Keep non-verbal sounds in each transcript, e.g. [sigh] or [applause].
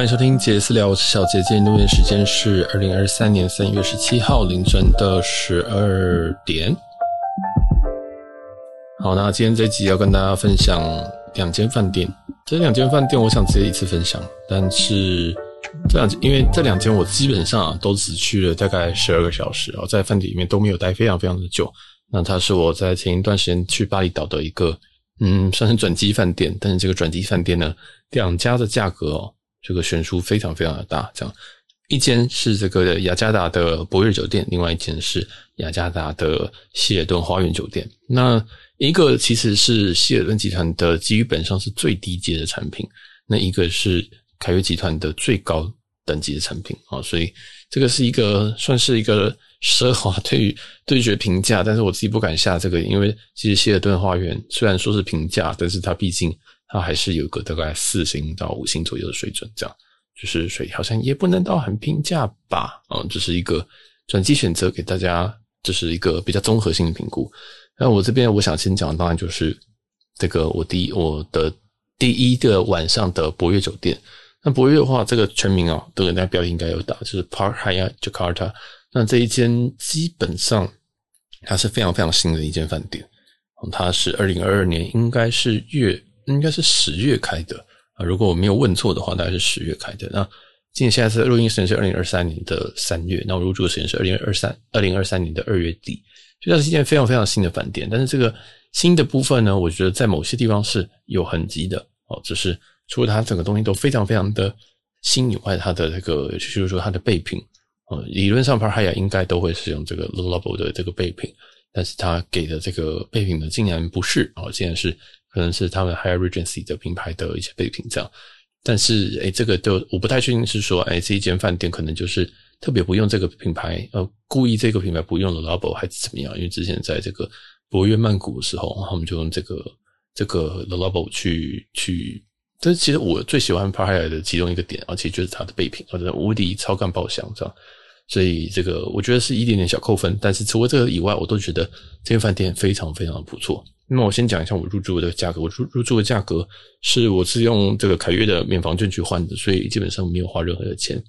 欢迎收听杰私聊，我是小杰。今天录音时间是二零二三年三月十七号凌晨的十二点。好，那今天这集要跟大家分享两间饭店。这两间饭店，我想直接一次分享，但是这两，因为这两间我基本上都只去了大概十二个小时然后，在饭店里面都没有待非常非常的久。那它是我在前一段时间去巴厘岛的一个，嗯，算是转机饭店。但是这个转机饭店呢，两家的价格哦。这个悬殊非常非常的大，这样一间是这个雅加达的博悦酒店，另外一间是雅加达的希尔顿花园酒店。那一个其实是希尔顿集团的基本上是最低阶的产品，那一个是凯悦集团的最高等级的产品啊，所以这个是一个算是一个奢华对对决评价，但是我自己不敢下这个，因为其实希尔顿花园虽然说是平价，但是它毕竟。它还是有个大概四星到五星左右的水准，这样就是水好像也不能到很平价吧，嗯，这是一个转机选择给大家，这是一个比较综合性的评估。那我这边我想先讲的当然就是这个我第一我的第一个晚上的博悦酒店。那博悦的话，这个全名啊，都给大家标应该有打，就是 Park Hyatt Jakarta。那这一间基本上它是非常非常新的一间饭店，它是二零二二年应该是月。应该是十月开的啊，如果我没有问错的话，大概是十月开的。那今年现在是录音时间是二零二三年的三月，那我入住的时间是二零二三二零二三年的二月底，所以它是一间非常非常新的饭店。但是这个新的部分呢，我觉得在某些地方是有痕迹的哦，只是除了它整个东西都非常非常的新以外，它的这个就是说它的备品哦，理论上 Park Hyatt 应该都会使用这个 Le Labo 的这个备品，但是它给的这个备品呢，竟然不是哦，竟然是。可能是他们 Hyatt Regency 的品牌的一些备品这样，但是诶、欸，这个就我不太确定是说，诶、欸，这一间饭店可能就是特别不用这个品牌，呃，故意这个品牌不用 Le Labo 还是怎么样？因为之前在这个博悦曼谷的时候，他们就用这个这个 Le Labo 去去，但是其实我最喜欢 Pariya 的其中一个点，而且就是它的备品，或者无敌超干爆香这样，所以这个我觉得是一点点小扣分，但是除了这个以外，我都觉得这间饭店非常非常的不错。那我先讲一下我入住的价格。我入入住的价格是我是用这个凯悦的免房券去换的，所以基本上没有花任何的钱，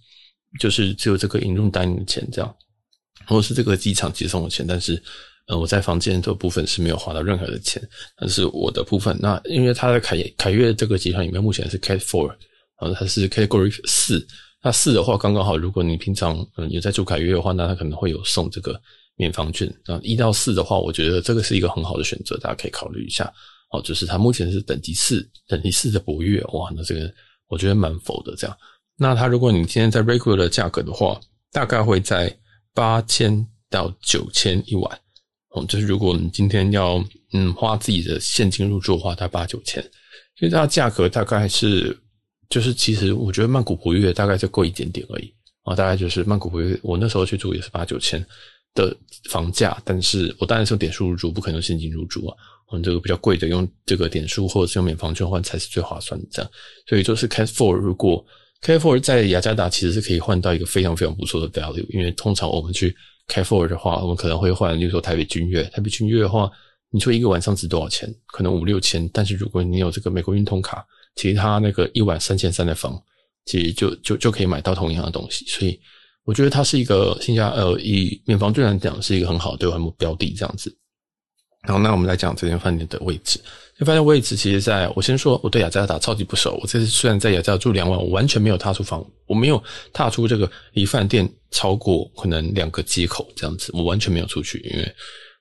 就是只有这个引入单的钱这样，或者是这个机场接送的钱。但是，呃，我在房间这部分是没有花到任何的钱，但是我的部分。那因为它的凯凯悦这个集团里面目前是 Cat Four，然后它是 Category 四。那四的话刚刚好，如果你平常嗯有在住凯悦的话，那它可能会有送这个。免房券啊，一到四的话，我觉得这个是一个很好的选择，大家可以考虑一下。哦，就是它目前是等级四，等级四的博悦，哇，那这个我觉得蛮否的这样。那它如果你今天在 regular 的价格的话，大概会在八千到九千一晚。哦，就是如果你今天要嗯花自己的现金入住的话，大概八九千。所以它价格大概是，就是其实我觉得曼谷博悦大概就贵一点点而已啊，大概就是曼谷博悦，我那时候去住也是八九千。的房价，但是我当然是用点数入住，不可能用现金入住啊。我们这个比较贵的，用这个点数或者是用免房券换才是最划算的。这样，所以就是 Cat Four，如果 Cat Four 在雅加达其实是可以换到一个非常非常不错的 value，因为通常我们去 Cat Four 的话，我们可能会换，例如说台北君悦，台北君悦的话，你说一个晚上值多少钱？可能五六千，但是如果你有这个美国运通卡，其实它那个一晚三千三的房，其实就就就可以买到同样的东西，所以。我觉得它是一个新加呃，以免房券来讲是一个很好的兑换标的这样子。然后，那我们来讲这间饭店的位置。这饭店位置其实在，我先说，我对雅加达超级不熟。我这次虽然在雅加达住两晚，我完全没有踏出房，我没有踏出这个离饭店超过可能两个街口这样子，我完全没有出去，因为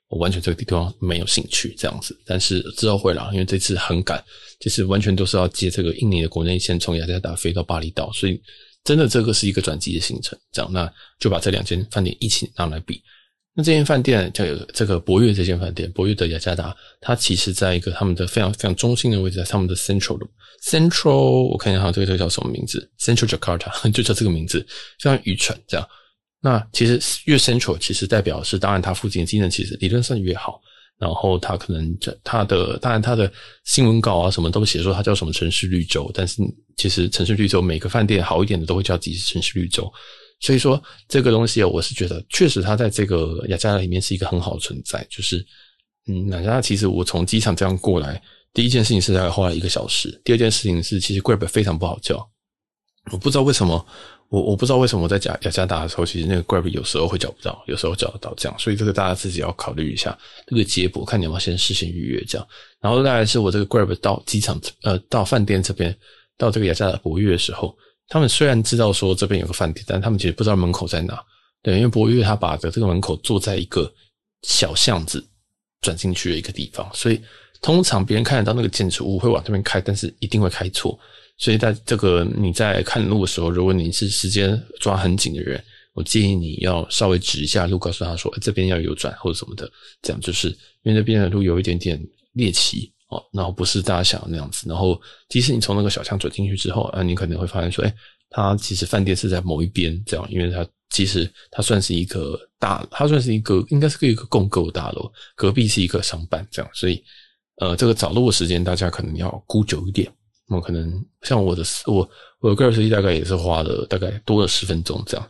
我完全这个地方没有兴趣这样子。但是之后会啦，因为这次很赶，这次完全都是要接这个印尼的国内线，从雅加达飞到巴厘岛，所以。真的，这个是一个转机的行程，这样，那就把这两间饭店一起拿来比。那这间饭店叫这个博悦，这间饭店博悦的雅加达，它其实在一个他们的非常非常中心的位置，在他们的 Central Central，我看一下哈，这个这个叫什么名字？Central Jakarta [laughs] 就叫这个名字，非常愚蠢。这样，那其实越 Central，其实代表是，当然它附近的机能其实理论上越好。然后它可能这它的当然它的新闻稿啊什么都写说它叫什么城市绿洲，但是其实城市绿洲每个饭店好一点的都会叫自己城市绿洲，所以说这个东西我是觉得确实它在这个雅加达里面是一个很好的存在，就是嗯，雅加达其实我从机场这样过来，第一件事情是大概花了一个小时，第二件事情是其实 Grab 非常不好叫，我不知道为什么，我我不知道为什么我在加雅加达的时候，其实那个 Grab 有时候会叫不到，有时候叫得到这样，所以这个大家自己要考虑一下这个接驳，看你要不要先事先预约这样。然后大概是我这个 Grab 到机场呃到饭店这边到这个雅加达博悦的时候，他们虽然知道说这边有个饭店，但他们其实不知道门口在哪。对，因为博悦他把的这个门口坐在一个小巷子转进去的一个地方，所以通常别人看得到那个建筑物会往这边开，但是一定会开错。所以在这个你在看路的时候，如果你是时间抓很紧的人，我建议你要稍微指一下路，告诉他说，欸，这边要右转或者什么的，这样就是因为那边的路有一点点猎奇哦，然后不是大家想的那样子。然后即使你从那个小巷转进去之后啊，你可能会发现说，欸，它其实饭店是在某一边，这样，因为它其实它算是一个大，它算是一个应该是一个共构大楼，隔壁是一个商办，这样，所以呃，这个找路的时间大家可能要估久一点。那么可能像我的我我的个人司机大概也是花了大概多了十分钟这样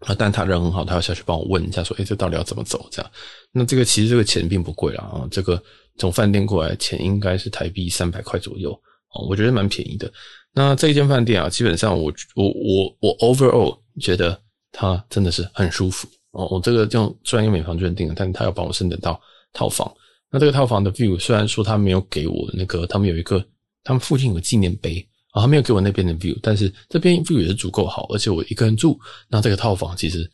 啊，但他人很好，他要下去帮我问一下说，诶，这到底要怎么走这样？那这个其实这个钱并不贵啦啊，这个从饭店过来钱应该是台币三百块左右哦，我觉得蛮便宜的。那这一间饭店啊，基本上我我我我 overall 觉得它真的是很舒服哦。我这个用虽然用美房券订的，但是他要帮我升等到套房。那这个套房的 view 虽然说他没有给我那个，他们有一个。他们附近有纪念碑啊，他没有给我那边的 view，但是这边 view 也是足够好，而且我一个人住，那这个套房其实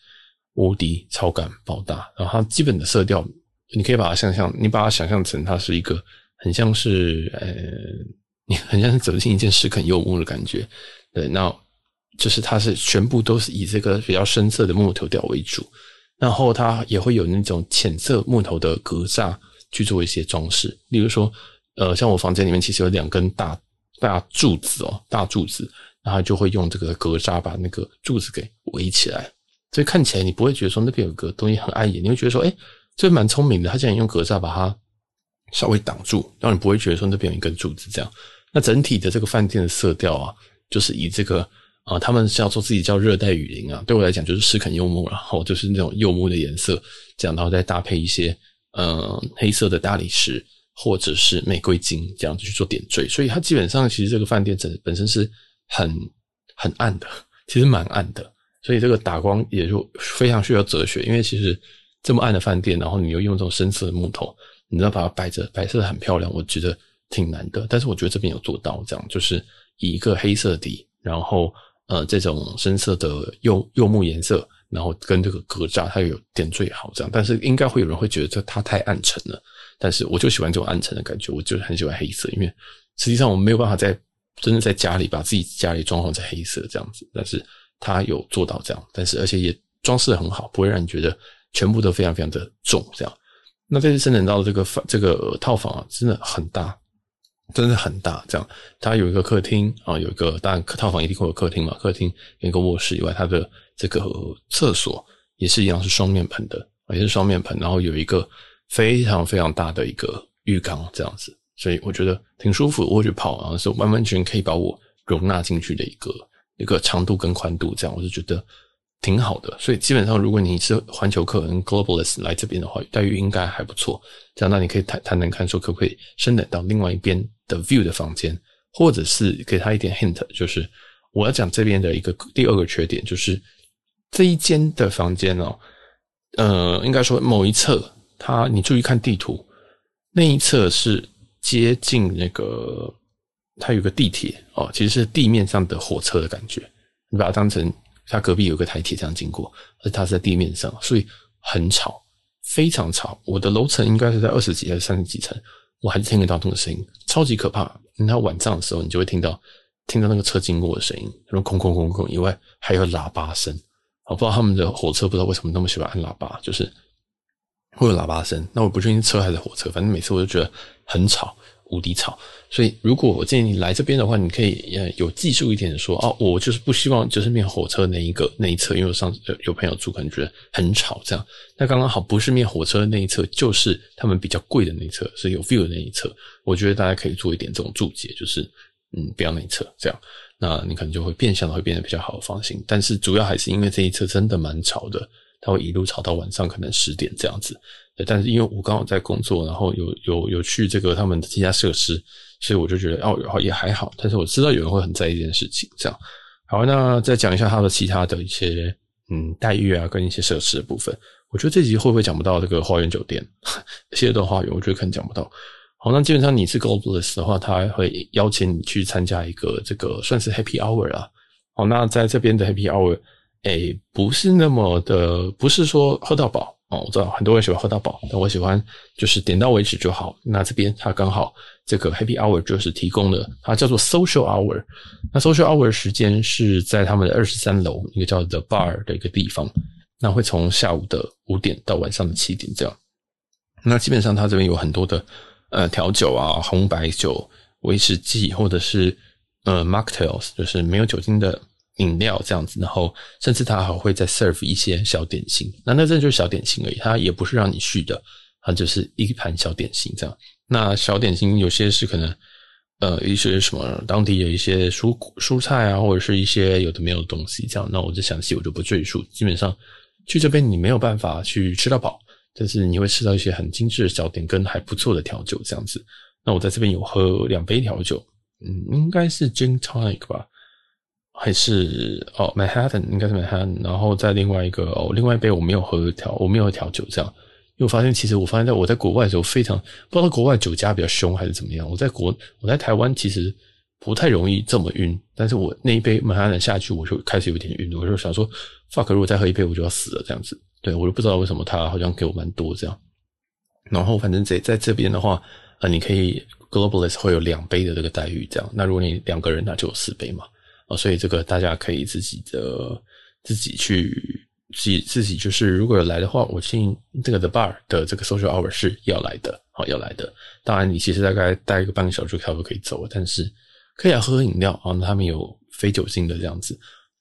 无敌超感爆大，然后它基本的色调，你可以把它想象，你把它想象成它是一个很像是呃，你 [laughs] 很像是走进一间诗肯柚木的感觉，对，那就是它是全部都是以这个比较深色的木头调为主，然后它也会有那种浅色木头的格栅去做一些装饰，例如说。呃，像我房间里面其实有两根大大柱子哦，大柱子，然后就会用这个格栅把那个柱子给围起来，所以看起来你不会觉得说那边有个东西很碍眼，你会觉得说，哎，这蛮聪明的，他竟然用格栅把它稍微挡住，让你不会觉得说那边有一根柱子这样。那整体的这个饭店的色调啊，就是以这个啊，他们是要做自己叫热带雨林啊，对我来讲就是石肯柚木，然后就是那种柚木的颜色，这样，然后再搭配一些、呃、黑色的大理石。或者是玫瑰金这样子去做点缀，所以它基本上其实这个饭店整本身是很很暗的，其实蛮暗的，所以这个打光也就非常需要哲学，因为其实这么暗的饭店，然后你又用这种深色的木头，你知道把它摆着摆设很漂亮，我觉得挺难的。但是我觉得这边有做到，这样就是以一个黑色底，然后呃这种深色的柚柚木颜色，然后跟这个格栅它有点缀好这样，但是应该会有人会觉得这它太暗沉了。但是我就喜欢这种暗沉的感觉，我就是很喜欢黑色，因为实际上我们没有办法在真的在家里把自己家里装潢成黑色这样子，但是它有做到这样，但是而且也装饰的很好，不会让你觉得全部都非常非常的重这样。那这次升等到的这个房这个套房啊，真的很大，真的很大。这样它有一个客厅啊，有一个当然套房一定会有客厅嘛，客厅有一个卧室以外，它的这个厕所也是一样是双面盆的，也是双面盆，然后有一个。非常非常大的一个浴缸这样子，所以我觉得挺舒服。我去跑，然后是完完全可以把我容纳进去的一个一个长度跟宽度，这样我就觉得挺好的。所以基本上，如果你是环球客跟 Globalist 来这边的话，待遇应该还不错。这样，那你可以谈谈谈看，说可不可以升等到另外一边的 view 的房间，或者是给他一点 hint，就是我要讲这边的一个第二个缺点，就是这一间的房间哦，呃，应该说某一侧。它，你注意看地图，那一侧是接近那个，它有个地铁哦，其实是地面上的火车的感觉。你把它当成它隔壁有个台铁这样经过，而它是在地面上，所以很吵，非常吵。我的楼层应该是在二十几还是三十几层，我还是听得到那个声音，超级可怕。你到晚上的时候，你就会听到听到那个车经过的声音，那种空空空空以外，还有喇叭声。我不知道他们的火车不知道为什么那么喜欢按喇叭，就是。会有喇叭声，那我不确定车还是火车，反正每次我就觉得很吵，无敌吵。所以如果我建议你来这边的话，你可以有技术一点的说哦，我就是不希望就是面火车那一个那一侧，因为我上次有朋友住，可能觉得很吵这样。那刚刚好不是面火车的那一侧，就是他们比较贵的那一侧，是有 view 的那一侧。我觉得大家可以做一点这种注解，就是嗯不要那一侧这样，那你可能就会变相的会变得比较好的房型。但是主要还是因为这一侧真的蛮吵的。他会一路吵到晚上，可能十点这样子。但是因为我刚好在工作，然后有有有去这个他们的其他设施，所以我就觉得哦，也还好。但是我知道有人会很在意这件事情，这样。好，那再讲一下它的其他的一些嗯待遇啊，跟一些设施的部分。我觉得这集会不会讲不到这个花园酒店？希尔顿花园，我觉得可能讲不到。好，那基本上你是 Globalist 的话，他还会邀请你去参加一个这个算是 Happy Hour 啊。好，那在这边的 Happy Hour，诶，不是那么的，不是说喝到饱。哦，我知道很多人喜欢喝到饱，但我喜欢就是点到为止就好。那这边它刚好这个 Happy Hour 就是提供了，它叫做 Social Hour。那 Social Hour 时间是在他们的二十三楼一个叫 The Bar 的一个地方。那会从下午的五点到晚上的七点这样。那基本上它这边有很多的呃调酒啊、红白酒、威士忌或者是呃 Mocktails，就是没有酒精的。饮料这样子，然后甚至他还会再 serve 一些小点心，那那这就是小点心而已，它也不是让你续的，它就是一盘小点心这样。那小点心有些是可能呃一些什么当地有一些蔬蔬菜啊，或者是一些有的没有的东西这样。那我就详细我就不赘述。基本上去这边你没有办法去吃到饱，但是你会吃到一些很精致的小点跟还不错的调酒这样子。那我在这边有喝两杯调酒，嗯，应该是 Gin Tonic 吧。还是哦，Manhattan 应该是 Manhattan，然后在另外一个哦，另外一杯我没有喝调，我没有调酒这样，因为我发现其实我发现在我在国外的时候非常不知道国外酒家比较凶还是怎么样，我在国我在台湾其实不太容易这么晕，但是我那一杯马上能下去我就开始有点晕，我就想说 fuck，如果再喝一杯我就要死了这样子，对，我就不知道为什么他好像给我蛮多这样，然后反正在在这边的话，呃，你可以 Globalist 会有两杯的这个待遇这样，那如果你两个人那就有四杯嘛。啊，所以这个大家可以自己的自己去自自己就是，如果有来的话，我建议这个 The Bar 的这个 Social Hour 是要来的，好要来的。当然，你其实大概待一个半个小时差不多可以走了，但是可以啊喝喝饮料啊。他们有非酒精的这样子。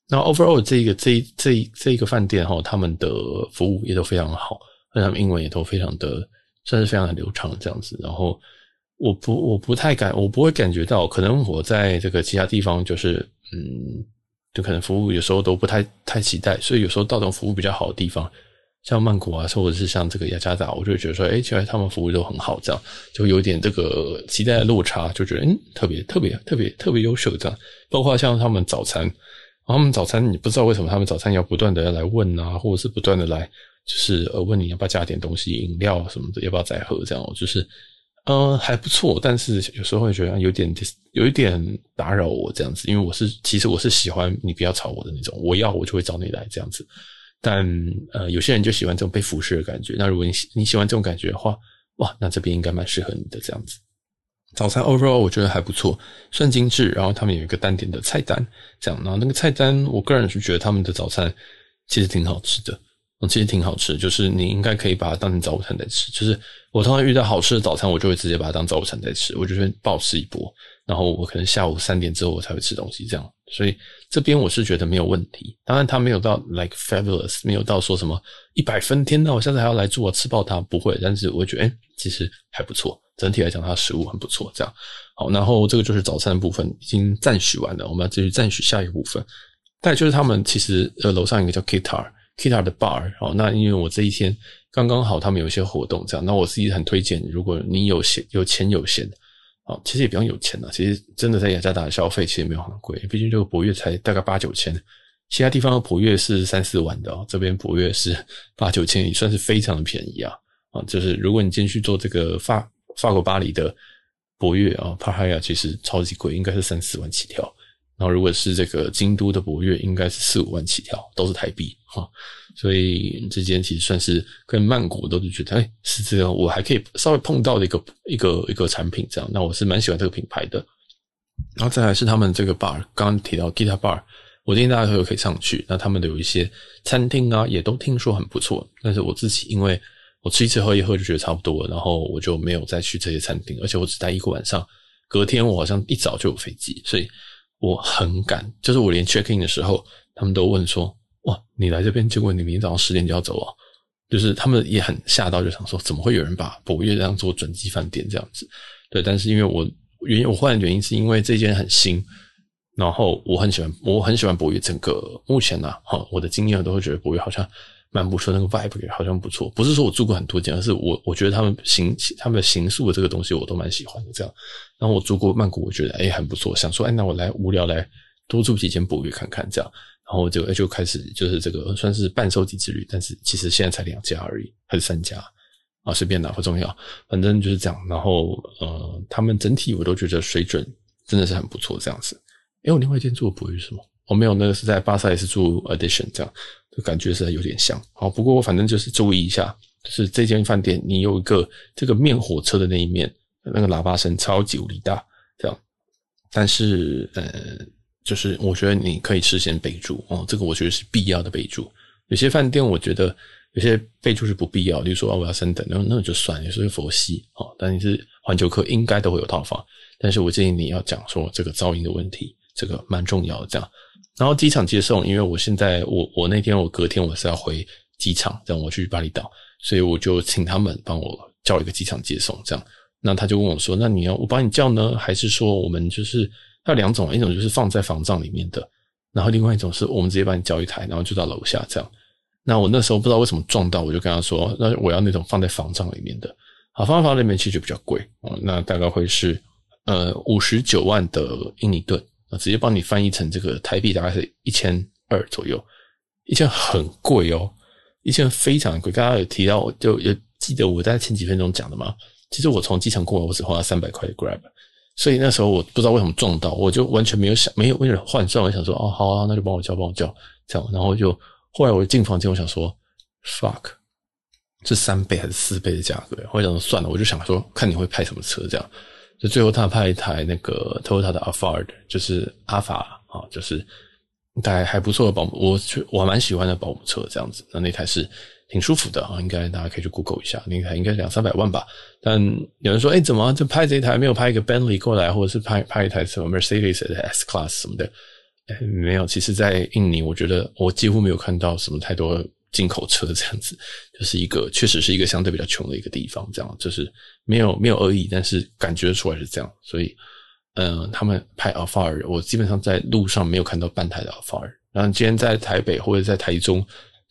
那 Overall 这个这这这一个饭店哈，他们的服务也都非常好，那他们英文也都非常的算是非常的流畅这样子。然后。我不，我不太感，我不会感觉到，可能我在这个其他地方，就是，嗯，就可能服务有时候都不太太期待，所以有时候到这种服务比较好的地方，像曼谷啊，或者是像这个雅加达，我就觉得说，哎，其实他们服务都很好，这样就有点这个期待的落差，就觉得，嗯，特别特别特别特别优秀这样。包括像他们早餐，他们早餐你不知道为什么他们早餐要不断的来问啊，或者是不断的来，就是呃问你要不要加点东西，饮料什么的，要不要再喝这样，就是。嗯，还不错，但是有时候会觉得有点有一点打扰我这样子，因为我是其实我是喜欢你不要吵我的那种，我要我就会找你来这样子。但呃，有些人就喜欢这种被服侍的感觉。那如果你你喜欢这种感觉的话，哇，那这边应该蛮适合你的这样子。早餐 overall 我觉得还不错，算精致。然后他们有一个单点的菜单，这样，然后那个菜单，我个人是觉得他们的早餐其实挺好吃的。其实挺好吃，就是你应该可以把它当成早午餐在吃。就是我通常遇到好吃的早餐，我就会直接把它当早午餐在吃，我就会暴吃一波。然后我可能下午三点之后我才会吃东西，这样。所以这边我是觉得没有问题。当然他没有到 like fabulous，没有到说什么一百分，天哪，我下次还要来住，我吃爆它不会。但是我觉得，诶，其实还不错。整体来讲，它的食物很不错。这样好，然后这个就是早餐的部分已经赞许完了，我们要继续赞许下一个部分。再就是他们其实呃楼上一个叫 Kitar。Kita 的 bar，好，那因为我这一天刚刚好，他们有一些活动，这样，那我自己很推荐，如果你有闲、有钱、有闲，好，其实也比较有钱了，其实真的在雅加达消费其实没有很贵，毕竟这个博越才大概八九千，其他地方的博越是三四万的哦，这边博越是 [laughs] 八九千，也算是非常的便宜啊，啊，就是如果你今天去做这个法法国巴黎的博越啊，帕哈亚其实超级贵，应该是三四万起跳。然后，如果是这个京都的博越，应该是四五万起跳，都是台币哈。所以这间其实算是跟曼谷都是觉得，哎，是这样，我还可以稍微碰到的一个一个一个产品这样。那我是蛮喜欢这个品牌的。然后再来是他们这个 bar，刚刚提到 Guitar Bar，我建议大家都可以上去。那他们的有一些餐厅啊，也都听说很不错。但是我自己因为我吃一次喝一喝就觉得差不多，然后我就没有再去这些餐厅，而且我只待一个晚上，隔天我好像一早就有飞机，所以。我很赶，就是我连 check in 的时候，他们都问说：“哇，你来这边，结果你明天早上十点就要走啊？”就是他们也很吓到，就想说：“怎么会有人把博悦这样做转机饭店这样子？”对，但是因为我原因，我换的原因是因为这间很新，然后我很喜欢，我很喜欢博悦。整个目前呢、啊，哈，我的经验都会觉得博悦好像。蛮不错，那个 vibe 好像不错。不是说我住过很多间，而是我我觉得他们行他们行宿的这个东西我都蛮喜欢的。这样，然后我住过曼谷，我觉得诶、很不错。想说，哎，那我来无聊来多住几间博悦看看这样。然后就就开始就是这个算是半收集之旅，但是其实现在才两家而已，还是三家啊，随便拿不重要，反正就是这样。然后呃，他们整体我都觉得水准真的是很不错，这样子。诶，我另外一间住的博悦是什么？我、哦、没有，那个是在巴萨也是住 Edition 这样，就感觉是有点像。好，不过我反正就是注意一下，就是这间饭店你有一个这个面火车的那一面，那个喇叭声超级无敌大，这样。但是呃。就是我觉得你可以事先备注哦，这个我觉得是必要的备注。有些饭店我觉得有些备注是不必要，例如说我要升等，那那就算了，有时候佛系哦。但你是环球客，应该都会有套房。但是我建议你要讲说这个噪音的问题，这个蛮重要的。这样，然后机场接送，因为我现在我我那天我隔天我是要回机场，这样我去巴厘岛，所以我就请他们帮我叫一个机场接送。这样，那他就问我说：“那你要我帮你叫呢，还是说我们就是？”它有两种，一种就是放在房帐里面的，然后另外一种是我们直接帮你叫一台，然后就到楼下这样。那我那时候不知道为什么撞到，我就跟他说，那我要那种放在房帐里面的。好，放在房帐里面其实就比较贵哦，那大概会是呃五十九万的印尼盾，直接帮你翻译成这个台币大概是一千二左右，一千很贵哦，一千非常贵。刚刚有提到，就有记得我在前几分钟讲的吗？其实我从机场过来，我只花了三百块的 Grab。所以那时候我不知道为什么撞到，我就完全没有想，没有为了换算，我想说哦好啊，那就帮我叫，帮我叫这样，然后就后来我进房间，我想说 fuck，是三倍还是四倍的价格？我想说算了，我就想说看你会派什么车这样，就最后他派一台那个 Toyota 的 Alphard，就是阿法啊，就是一台还不错的保姆，我我蛮喜欢的保姆车这样子，那那台是。挺舒服的啊，应该大家可以去 Google 一下，那台应该两三百万吧。但有人说，哎、怎么就拍这一台没有拍一个 Bentley 过来，或者是拍拍一台什么 Mercedes 的 S Class 什么的？哎、没有。其实，在印尼，我觉得我几乎没有看到什么太多进口车这样子，[laughs] 就是一个确实是一个相对比较穷的一个地方。这样就是没有没有恶意，但是感觉出来是这样。所以，嗯、他们拍 Alphard，我基本上在路上没有看到半台的 Alphard。然后今天在台北或者在台中。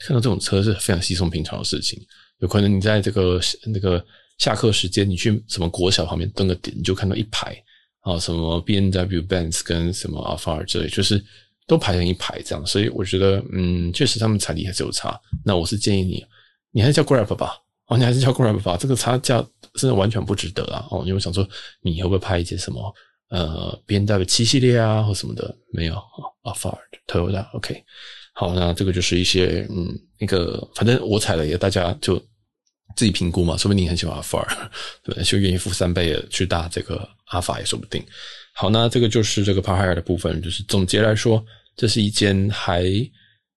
看到这种车是非常稀松平常的事情，有可能你在这个那个下课时间，你去什么国小旁边蹲个点，你就看到一排啊，什么 B N W、Benz 跟什么 Alphard 之类，就是都排成一排这样。所以我觉得，嗯，确实他们财力还是有差。那我是建议你，你还是叫 Grab 吧，哦，你还是叫 Grab 吧，这个差价真的完全不值得啊。哦，因为想说，你会不会拍一些什么呃，B N W 七系列啊或什么的？没有，Alphard、Toyota OK。好，那这个就是一些嗯，那个反正我踩了也，大家就自己评估嘛。说不定你很喜欢阿法尔，对，就愿意付三倍的去搭这个阿法也说不定。好，那这个就是这个帕海尔的部分。就是总结来说，这是一间还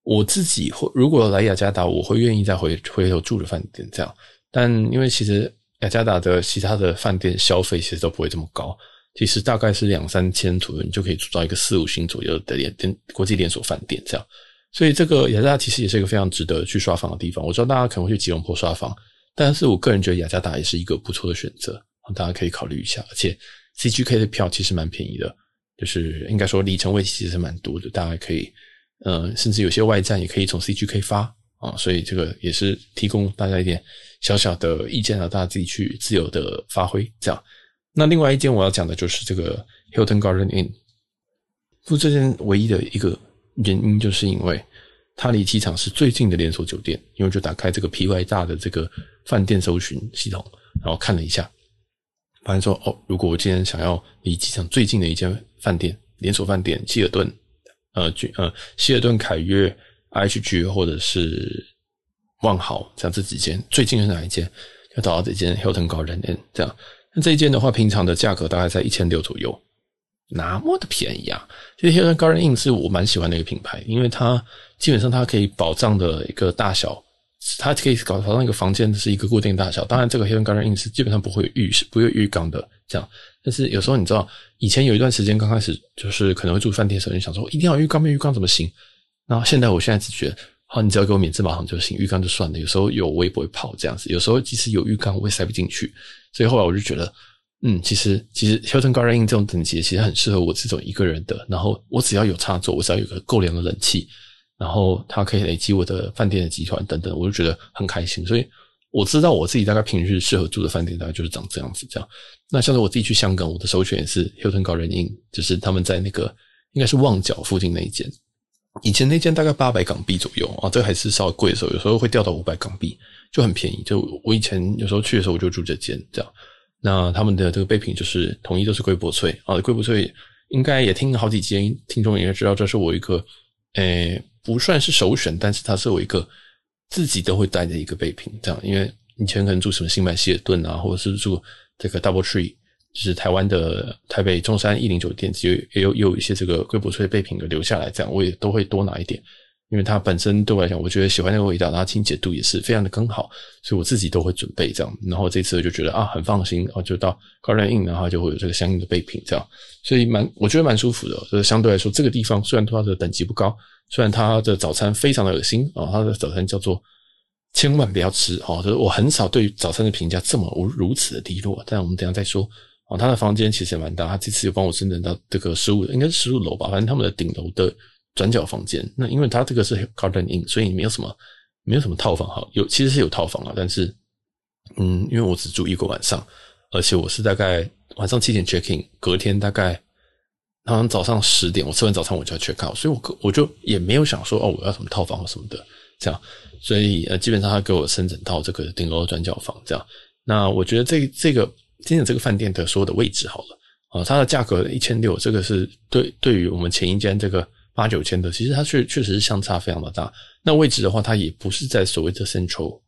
我自己会如果来雅加达，我会愿意再回回头住的饭店。这样，但因为其实雅加达的其他的饭店消费其实都不会这么高，其实大概是两三千左右，你就可以住到一个四五星左右的连连国际连锁饭店这样。所以这个雅加达其实也是一个非常值得去刷房的地方。我知道大家可能会去吉隆坡刷房，但是我个人觉得雅加达也是一个不错的选择，大家可以考虑一下。而且 CGK 的票其实蛮便宜的，就是应该说里程位其实蛮多的，大家可以，呃，甚至有些外站也可以从 CGK 发啊。所以这个也是提供大家一点小小的意见啊，大家自己去自由的发挥。这样，那另外一间我要讲的就是这个 Hilton Garden Inn，不，这间唯一的一个。原因就是因为它离机场是最近的连锁酒店，因为就打开这个 PY 大的这个饭店搜寻系统，然后看了一下，发现说哦，如果我今天想要离机场最近的一间饭店连锁饭店，希尔顿，呃，呃，希尔顿凯悦 IHG 或者是万豪，像这几间最近是哪一间？要找到这间 Hilton Garden Inn 这样。那这一间的话，平常的价格大概在一千六左右。那么的便宜啊！其实 Hilton Garden Inn 是我蛮喜欢的一个品牌，因为它基本上它可以保障的一个大小，它可以搞保障一个房间是一个固定大小。当然，这个 Hilton Garden Inn 是基本上不会浴室，不会浴缸的这样。但是有时候你知道，以前有一段时间刚开始就是可能会住饭店的时候，你想说一定要浴缸，没浴缸怎么行？然后现在我现在只觉得，好，你只要给我免治马桶就行，浴缸就算了。有时候有我也不会泡这样子，有时候即使有浴缸我也塞不进去，所以后来我就觉得。嗯，其实其实 Hilton Garden Inn 这种等级其实很适合我这种一个人的。然后我只要有插座，我只要有个够凉的冷气，然后它可以累积我的饭店的集团等等，我就觉得很开心。所以我知道我自己大概平日适合住的饭店大概就是长这样子这样。那像是我自己去香港，我的首选也是 Hilton Garden Inn，就是他们在那个应该是旺角附近那一间。以前那间大概八百港币左右啊，这个还是稍微贵的时候，有时候会掉到五百港币，就很便宜。就我以前有时候去的时候，我就住这间这样。那他们的这个备品就是统一都是贵博萃啊，贵博萃应该也听了好几间，听众应该知道这是我一个诶、不算是首选，但是它是我一个自己都会带的一个备品这样。因为以前可能住什么新麦希尔顿啊，或者是住这个 DoubleTree。就是台湾的台北中山一零酒店，其实也有也有一些这个贵博萃备品的留下来，这样我也都会多拿一点，因为它本身对我来讲，我觉得喜欢那个味道，然后清洁度也是非常的更好，所以我自己都会准备这样。然后这次就觉得啊，很放心，然后就到 Garden Inn，然后就会有这个相应的备品这样，所以蛮我觉得蛮舒服的。就是相对来说，这个地方虽然它的等级不高，虽然它的早餐非常的恶心啊，它的早餐叫做千万不要吃哦，就是我很少对早餐的评价这么如此的低落，但我们等下再说。哦，他的房间其实也蛮大，他这次又帮我升等到这个十五，应该是十五楼吧，反正他们的顶楼的转角房间。那因为他这个是 Garden in 所以没有什么没有什么套房哈，有其实是有套房啊，但是嗯，因为我只住一个晚上，而且我是大概晚上七点 check in，隔天大概好像早上十点我吃完早餐我就要 check out，所以我我就也没有想说哦，我要什么套房或什么的这样，所以呃基本上他给我升等到这个顶楼转角房这样。那我觉得这这个。今天这个饭店的所有的位置好了，啊，它的价格一千六，这个是对对于我们前一间这个八九千的，其实它确确实是相差非常的大。那位置的话，它也不是在所谓的 Central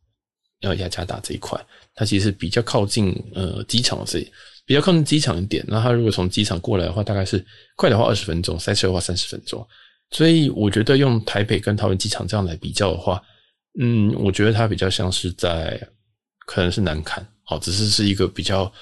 要雅加达这一块，它其实比较靠近呃机场这，比较靠近机场一点。那它如果从机场过来的话，大概是快的话二十分钟，塞车的话三十分钟。所以我觉得用台北跟桃园机场这样来比较的话，嗯，我觉得它比较像是在可能是南坎。好，只是是一个比较，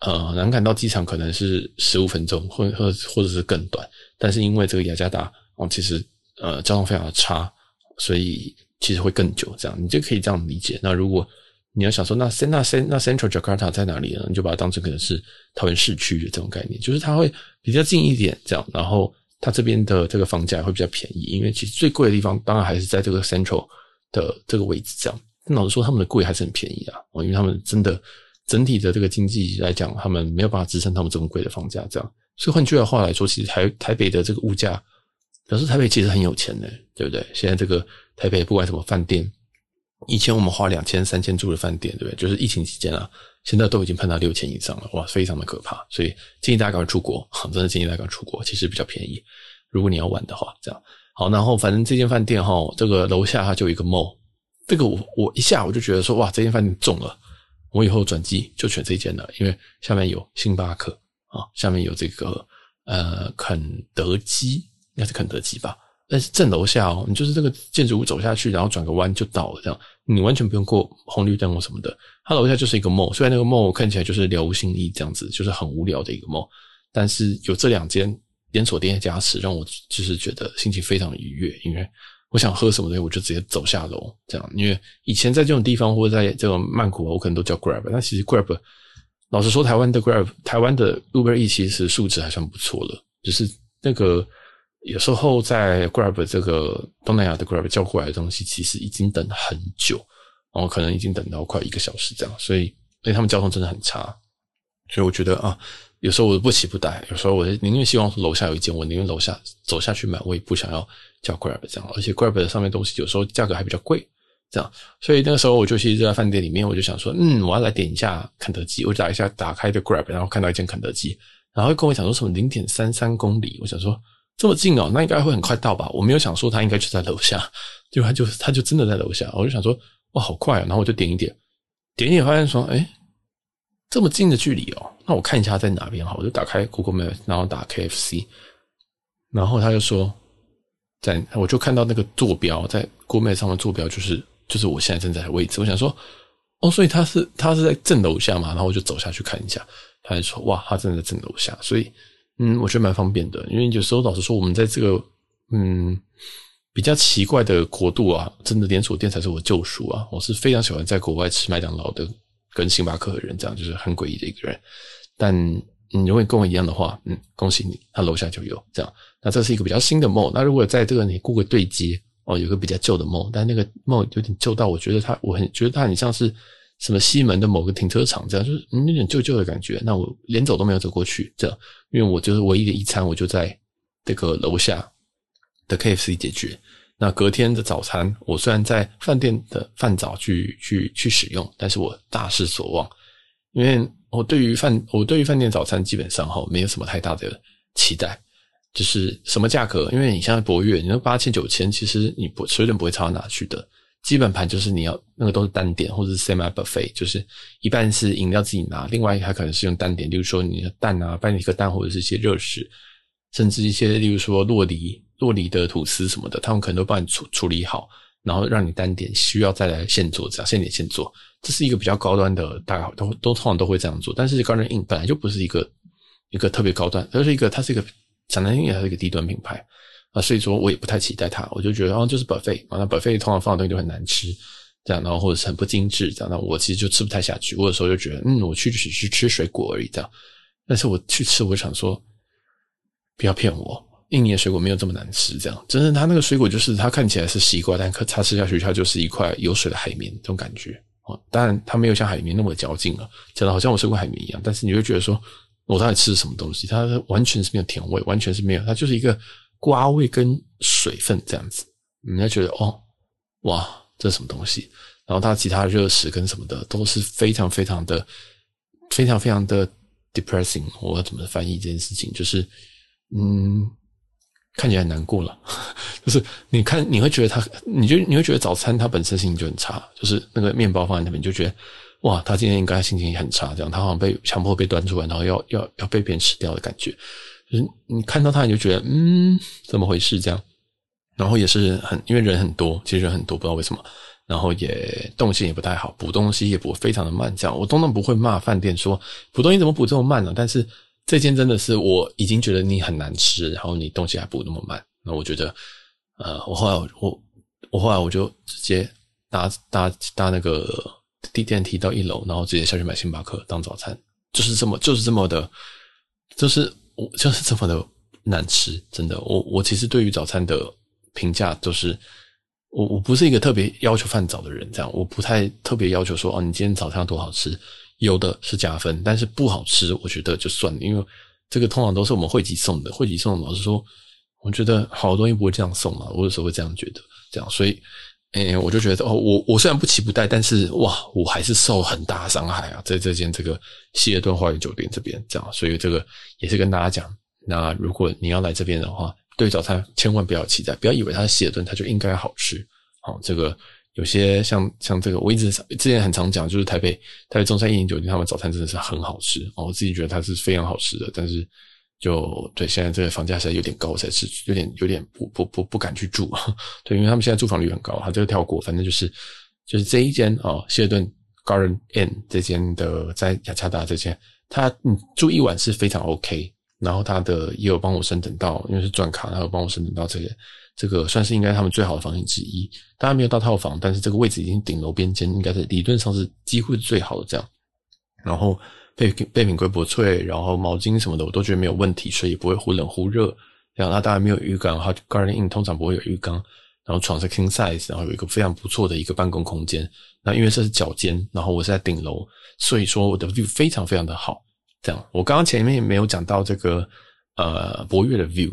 呃，南崁到机场可能是十五分钟，或或或者是更短。但是因为这个雅加达哦，其实呃交通非常的差，所以其实会更久。这样你就可以这样理解。那如果你要想说，那那那 Central Jakarta 在哪里呢？你就把它当成可能是桃园市区的这种概念，就是它会比较近一点。这样，然后它这边的这个房价会比较便宜，因为其实最贵的地方当然还是在这个 Central 的这个位置。这样。老实说，他们的贵还是很便宜啊！哦，因为他们真的整体的这个经济来讲，他们没有办法支撑他们这么贵的房价，这样。所以换句话来说，其实台台北的这个物价，表示台北其实很有钱的，对不对？现在这个台北不管什么饭店，以前我们花两千、三千住的饭店，对不对？就是疫情期间啊，现在都已经喷到六千以上了，哇，非常的可怕。所以建议大家赶快出国，[laughs] 真的建议大家赶快出国，其实比较便宜。如果你要玩的话，这样好。然后反正这间饭店哈，这个楼下它就有一个 mall。这个我我一下我就觉得说哇，这间饭店中了，我以后转机就选这间了，因为下面有星巴克啊，下面有这个呃肯德基，应该是肯德基吧？但是正楼下哦，你就是这个建筑物走下去，然后转个弯就到了，这样你完全不用过红绿灯或什么的。它楼下就是一个 mall，虽然那个 mall 看起来就是了无新意这样子，就是很无聊的一个 mall，但是有这两间连锁店的加持，让我就是觉得心情非常愉悦，因为。我想喝什么东西，我就直接走下楼，这样。因为以前在这种地方或者在这种曼谷，我可能都叫 Grab。那其实 Grab，老实说，台湾的 Grab，台湾的 Uber E 其实素质还算不错了。就是那个有时候在 Grab 这个东南亚的 Grab 叫过来的东西，其实已经等很久，然后可能已经等到快一个小时这样。所以，因为他们交通真的很差，所以我觉得啊。有时候我不期不待，有时候我宁愿希望楼下有一间，我宁愿楼下走下去买，我也不想要叫 Grab 这样。而且 Grab 的上面东西有时候价格还比较贵，这样。所以那个时候我就其实就在饭店里面，我就想说，嗯，我要来点一下肯德基。我打一下打开的 Grab，然后看到一间肯德基，然后跟我讲说什么零点三三公里。我想说这么近哦，那应该会很快到吧？我没有想说他应该就在楼下，结果他就他就真的在楼下。我就想说哇，好快啊！然后我就点一点，点一点发现说，哎。这么近的距离哦，那我看一下在哪边好，我就打开 Google Map，然后打 KFC，然后他就说，在我就看到那个坐标在 Google Map 上的坐标就是就是我现在正在的位置，我想说，哦，所以他是他是在正楼下嘛，然后我就走下去看一下，他就说，哇，他真的在正楼下，所以嗯，我觉得蛮方便的，因为有时候老实说，我们在这个嗯比较奇怪的国度啊，真的连锁店才是我救赎啊，我是非常喜欢在国外吃麦当劳的。跟星巴克的人这样，就是很诡异的一个人。但你如果跟我一样的话，嗯，恭喜你，他楼下就有这样。那这是一个比较新的梦。那如果在这个你过个对接哦，有个比较旧的梦但那个梦有点旧到，我觉得他，我很觉得他很像是什么西门的某个停车场这样，就是有点旧旧的感觉。那我连走都没有走过去，这样，因为我就是唯一的一餐，我就在这个楼下的 KFC 解决。那隔天的早餐，我虽然在饭店的饭早去去去使用，但是我大失所望，因为我对于饭我对于饭店早餐基本上哈没有什么太大的期待，就是什么价格，因为你像博悦，你说八千九千，其实你不水准不会差到哪去的。基本盘就是你要那个都是单点或者是 semi buffet，就是一半是饮料自己拿，另外还可能是用单点，例如说你的蛋啊，拌一个蛋或者是一些热食，甚至一些例如说洛梨。洛梨的吐司什么的，他们可能都帮你处处理好，然后让你单点，需要再来现做，这样现点现做，这是一个比较高端的，大概都都通常都会这样做。但是 Garden Inn 本来就不是一个一个特别高端，而是一个它是一个讲难听点，它是一个低端品牌啊，所以说我也不太期待它，我就觉得哦，就是 buffet 啊，那 buffet 通常放的东西就很难吃，这样，然后或者是很不精致，这样，那我其实就吃不太下去。我有时候就觉得，嗯，我去只是吃水果而已，这样。但是我去吃，我想说，不要骗我。印尼的水果没有这么难吃，这样，真的，它那个水果就是它看起来是西瓜，但可它吃下去它就是一块有水的海绵，这种感觉哦。当然，它没有像海绵那么嚼劲了，讲的好像我吃过海绵一样。但是你会觉得说，我到底吃什么东西？它完全是没有甜味，完全是没有，它就是一个瓜味跟水分这样子。人家觉得哦，哇，这是什么东西？然后它其他热食跟什么的都是非常非常的、非常非常的 depressing。我要怎么翻译这件事情？就是嗯。看起来难过了，[laughs] 就是你看你会觉得他，你就你会觉得早餐他本身心情就很差，就是那个面包放在那边，就觉得哇，他今天应该心情很差，这样他好像被强迫被端出来，然后要要要被别人吃掉的感觉。就是你看到他，你就觉得嗯，怎么回事这样？然后也是很因为人很多，其实人很多，不知道为什么，然后也动线也不太好，补东西也补非常的慢，这样我通常不会骂饭店说补东西怎么补这么慢呢？但是。这间真的是我已经觉得你很难吃，然后你东西还补那么慢，那我觉得，呃，我后来我，我后来我就直接搭搭搭那个地电梯到一楼，然后直接下去买星巴克当早餐，就是这么就是这么的，就是我就是这么的难吃，真的。我我其实对于早餐的评价就是，我我不是一个特别要求饭早的人，这样我不太特别要求说哦，你今天早餐多好吃。有的是加分，但是不好吃，我觉得就算了，因为这个通常都是我们会籍送的，会籍送的老实说，我觉得好多东西不会这样送嘛，我有时候会这样觉得，这样，所以，诶、欸，我就觉得哦，我我虽然不期不待，但是哇，我还是受很大伤害啊，在这间这个希尔顿花园酒店这边，这样，所以这个也是跟大家讲，那如果你要来这边的话，对早餐千万不要期待，不要以为它是希尔顿，它就应该好吃，好，这个。有些像像这个，我一直之前很常讲，就是台北台北中山一零酒店，他们早餐真的是很好吃哦，我自己觉得它是非常好吃的。但是就对现在这个房价实在有点高，才是有点有点不不不不敢去住。[laughs] 对，因为他们现在住房率很高，他这个跳过，反正就是就是这一间哦，希尔顿 Garden Inn 这间的在雅加达这间，他嗯住一晚是非常 OK，然后他的也有帮我升等到，因为是钻卡，然后帮我升等到这个。这个算是应该他们最好的房型之一，当然没有到套房，但是这个位置已经顶楼边间，应该是理论上是几乎是最好的这样。然后备备品归薄脆，然后毛巾什么的我都觉得没有问题，所以不会忽冷忽热。这样，它当然没有浴缸，哈，Garden Inn 通常不会有浴缸。然后床是 King Size，然后有一个非常不错的一个办公空间。那因为这是脚尖，然后我是在顶楼，所以说我的 view 非常非常的好。这样，我刚刚前面也没有讲到这个呃博悦的 view。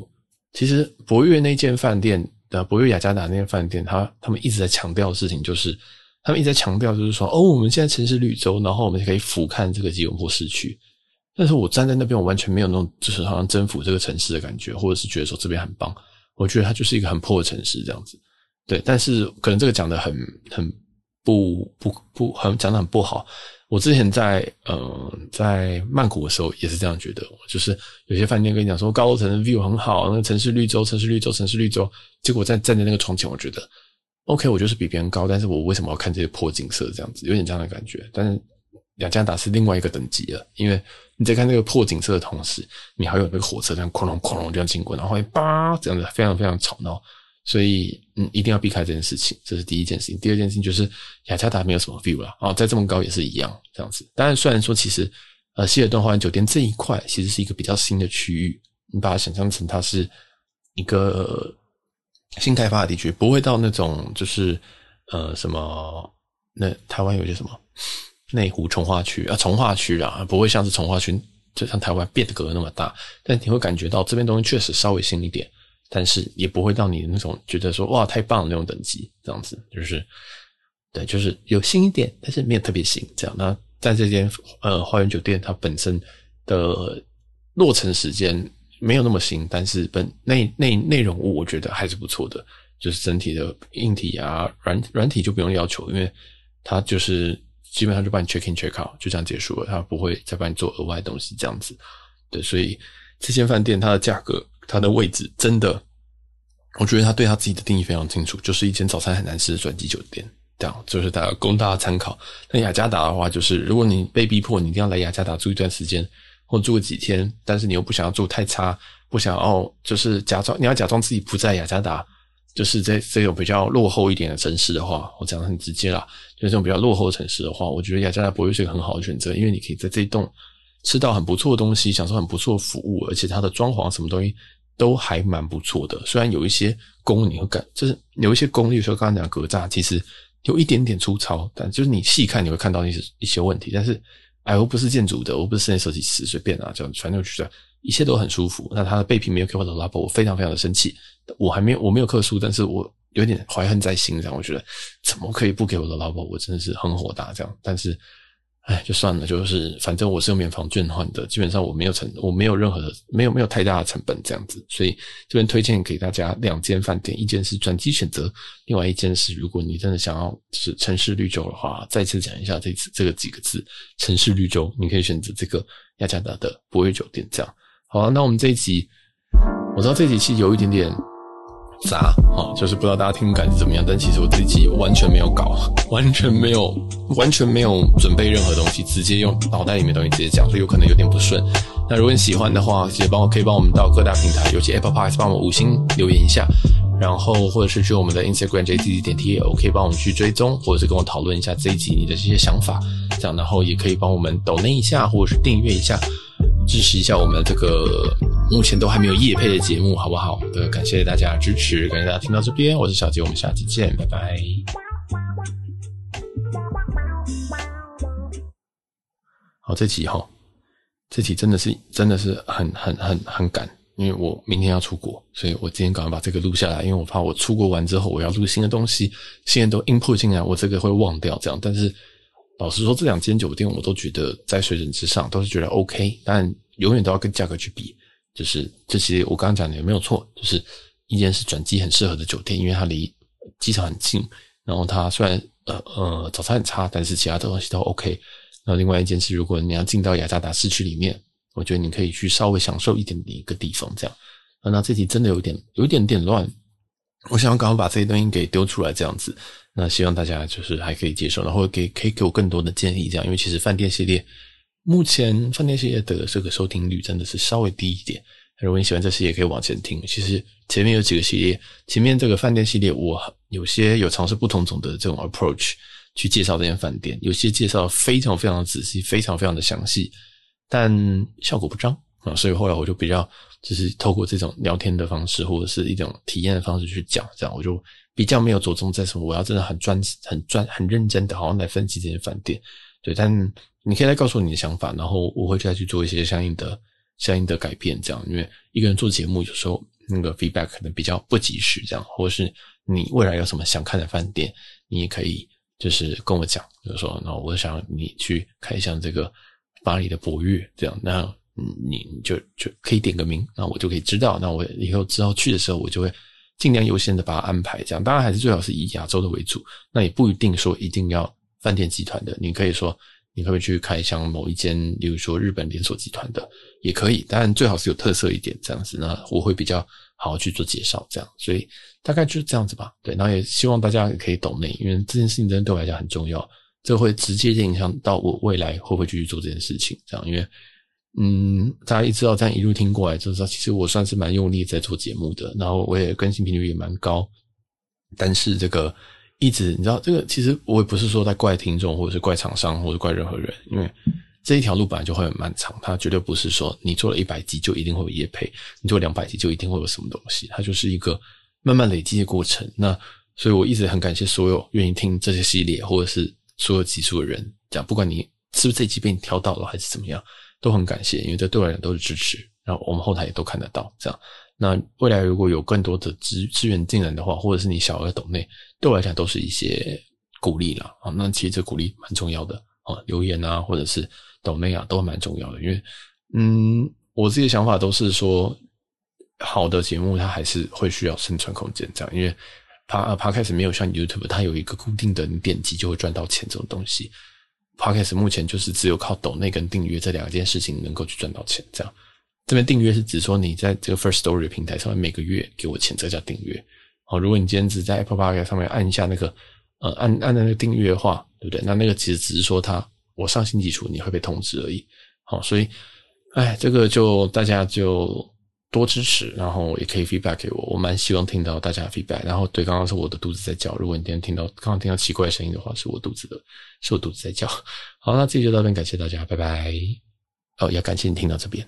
其实博悦那间饭店的博悦雅加达那间饭店，他他们一直在强调的事情，就是他们一直在强调，就是说，哦，我们现在城市绿洲，然后我们可以俯瞰这个吉隆坡市区。但是我站在那边，我完全没有那种就是好像征服这个城市的感觉，或者是觉得说这边很棒。我觉得它就是一个很破的城市这样子。对，但是可能这个讲的很很不不不，好像讲的很不好。我之前在呃在曼谷的时候也是这样觉得，就是有些饭店跟你讲说高楼层的 view 很好，那个城市绿洲，城市绿洲，城市绿洲，结果在站在那个窗前，我觉得 OK，我就是比别人高，但是我为什么要看这些破景色这样子，有点这样的感觉。但是雅加达是另外一个等级了，因为你在看那个破景色的同时，你还有那个火车这样哐隆哐隆这样经过，然后会叭这样子非常非常吵闹。所以，嗯，一定要避开这件事情，这是第一件事情。第二件事情就是雅加达没有什么 view 了啊，在这么高也是一样这样子。当然，虽然说其实，呃，希尔顿花园酒店这一块其实是一个比较新的区域，你把它想象成它是一个新开发的地区，不会到那种就是呃什么那台湾有些什么内湖从化区啊，从化区啊，不会像是从化区就像台湾变革那么大，但你会感觉到这边东西确实稍微新一点，但是也不会到你那种觉得说哇太棒的那种等级，这样子就是对，就是有新一点，但是没有特别新这样。那在这间呃花园酒店，它本身的落成时间没有那么新，但是本内内内容物我觉得还是不错的，就是整体的硬体啊软软体就不用要求，因为它就是。基本上就帮你 check in check out，就这样结束了，他不会再帮你做额外东西，这样子。对，所以这间饭店它的价格、它的位置，真的，我觉得他对他自己的定义非常清楚，就是一间早餐很难吃的转机酒店，这样就是大家供大家参考。那雅加达的话，就是如果你被逼迫，你一定要来雅加达住一段时间，或住个几天，但是你又不想要住太差，不想要就是假装你要假装自己不在雅加达。就是在这种比较落后一点的城市的话，我讲的很直接啦。就这种比较落后的城市的话，我觉得雅加达不会是一个很好的选择，因为你可以在这一栋吃到很不错的东西，享受很不错的服务，而且它的装潢什么东西都还蛮不错的。虽然有一些工你会感，就是有一些工，例如说刚刚讲格栅，其实有一点点粗糙，但就是你细看你会看到一些一些问题。但是，哎，我不是建筑的，我不是室内设计师，随便啊，这样传出去的一切都很舒服。那他的备品没有给我的 label，我非常非常的生气。我还没有，我没有客诉，但是我有点怀恨在心，这样我觉得怎么可以不给我的劳保？我真的是很火大，这样。但是，哎，就算了，就是反正我是用免房券换的，基本上我没有成，我没有任何的，没有没有太大的成本这样子。所以这边推荐给大家两间饭店，一间是转机选择，另外一间是如果你真的想要是城市绿洲的话，再次讲一下这次这个几个字：城市绿洲，你可以选择这个雅加达的博悦酒店。这样好啊，那我们这一集，我知道这一集其实有一点点。杂啊，就是不知道大家听感觉怎么样，但其实我自己完全没有搞，完全没有，完全没有准备任何东西，直接用脑袋里面东西直接讲，所以有可能有点不顺。那如果你喜欢的话，直接帮我可以帮我们到各大平台，尤其 Apple Podcast 帮我们五星留言一下，然后或者是去我们的 Instagram JTZ 点 TL，可以帮我们去追踪，或者是跟我讨论一下这一集你的这些想法，这样，然后也可以帮我们抖内一下，或者是订阅一下。支持一下我们这个目前都还没有夜配的节目，好不好？对，感谢大家的支持，感谢大家听到这边，我是小杰，我们下期见，拜拜。好，这期哈，这期真的是真的是很很很很赶，因为我明天要出国，所以我今天赶快把这个录下来，因为我怕我出国完之后我要录新的东西，现在都 input 进来，我这个会忘掉这样，但是。老实说，这两间酒店我都觉得在水准之上，都是觉得 OK，但永远都要跟价格去比。就是这些我刚刚讲的也没有错，就是一间是转机很适合的酒店，因为它离机场很近，然后它虽然呃呃早餐很差，但是其他的东西都 OK。那另外一间是，如果你要进到雅加达市区里面，我觉得你可以去稍微享受一点点一个地方这样。那这题真的有点有一点点乱，我想要赶快把这些东西给丢出来这样子。那希望大家就是还可以接受，然后给可以给我更多的建议，这样，因为其实饭店系列目前饭店系列的这个收听率真的是稍微低一点。如果你喜欢这系列，可以往前听。其实前面有几个系列，前面这个饭店系列，我有些有尝试不同种的这种 approach 去介绍这间饭店，有些介绍非常非常仔细，非常非常的详细，但效果不彰啊，所以后来我就比较就是透过这种聊天的方式，或者是一种体验的方式去讲，这样我就。比较没有着重在什么，我要真的很专、很专、很认真的，好像来分析这间饭店。对，但你可以来告诉我你的想法，然后我会再去做一些相应的、相应的改变。这样，因为一个人做节目，有时候那个 feedback 可能比较不及时，这样，或者是你未来有什么想看的饭店，你也可以就是跟我讲，就是说，那我想你去看一下这个巴黎的博悦，这样，那你你就就可以点个名，那我就可以知道，那我以后之后去的时候，我就会。尽量优先的把它安排，这样当然还是最好是以亚洲的为主。那也不一定说一定要饭店集团的，你可以说你可不可以去开箱某一间，例如说日本连锁集团的也可以，当然最好是有特色一点这样子。那我会比较好好去做介绍，这样。所以大概就是这样子吧。对，然后也希望大家也可以懂内，因为这件事情真的对我来讲很重要，这会直接影响到我未来会不会继续做这件事情，这样，因为。嗯，大家一知道这样一路听过来，就知道其实我算是蛮用力在做节目的，然后我也更新频率也蛮高。但是这个一直，你知道，这个其实我也不是说在怪听众，或者是怪厂商，或者怪任何人，因为这一条路本来就会很漫长，它绝对不是说你做了一百集就一定会有业配，你做两百集就一定会有什么东西，它就是一个慢慢累积的过程。那所以我一直很感谢所有愿意听这些系列，或者是所有集数的人，这样不管你是不是这一集被你挑到了，还是怎么样。都很感谢，因为这对我来讲都是支持，然后我们后台也都看得到。这样，那未来如果有更多的资资源进来的话，或者是你小额抖内，对我来讲都是一些鼓励啦。啊。那其实这鼓励蛮重要的啊，留言啊，或者是抖内啊，都蛮重要的。因为，嗯，我自己的想法都是说，好的节目它还是会需要生存空间，这样，因为。他 Podcast 没有像 YouTube，它有一个固定的，你点击就会赚到钱这种东西。Podcast 目前就是只有靠抖内跟订阅这两件事情能够去赚到钱。这样，这边订阅是指说你在这个 First Story 平台上面每个月给我钱，这叫订阅。好，如果你今天只在 Apple Podcast 上面按一下那个呃按按那个订阅的话，对不对？那那个其实只是说它我上新基础你会被通知而已。好，所以哎，这个就大家就。多支持，然后也可以 feedback 给我，我蛮希望听到大家的 feedback。然后对，刚刚是我的肚子在叫，如果你今天听到刚刚听到奇怪的声音的话，是我肚子的，是我肚子在叫。好，那这期就到这边，感谢大家，拜拜。哦，也感谢你听到这边。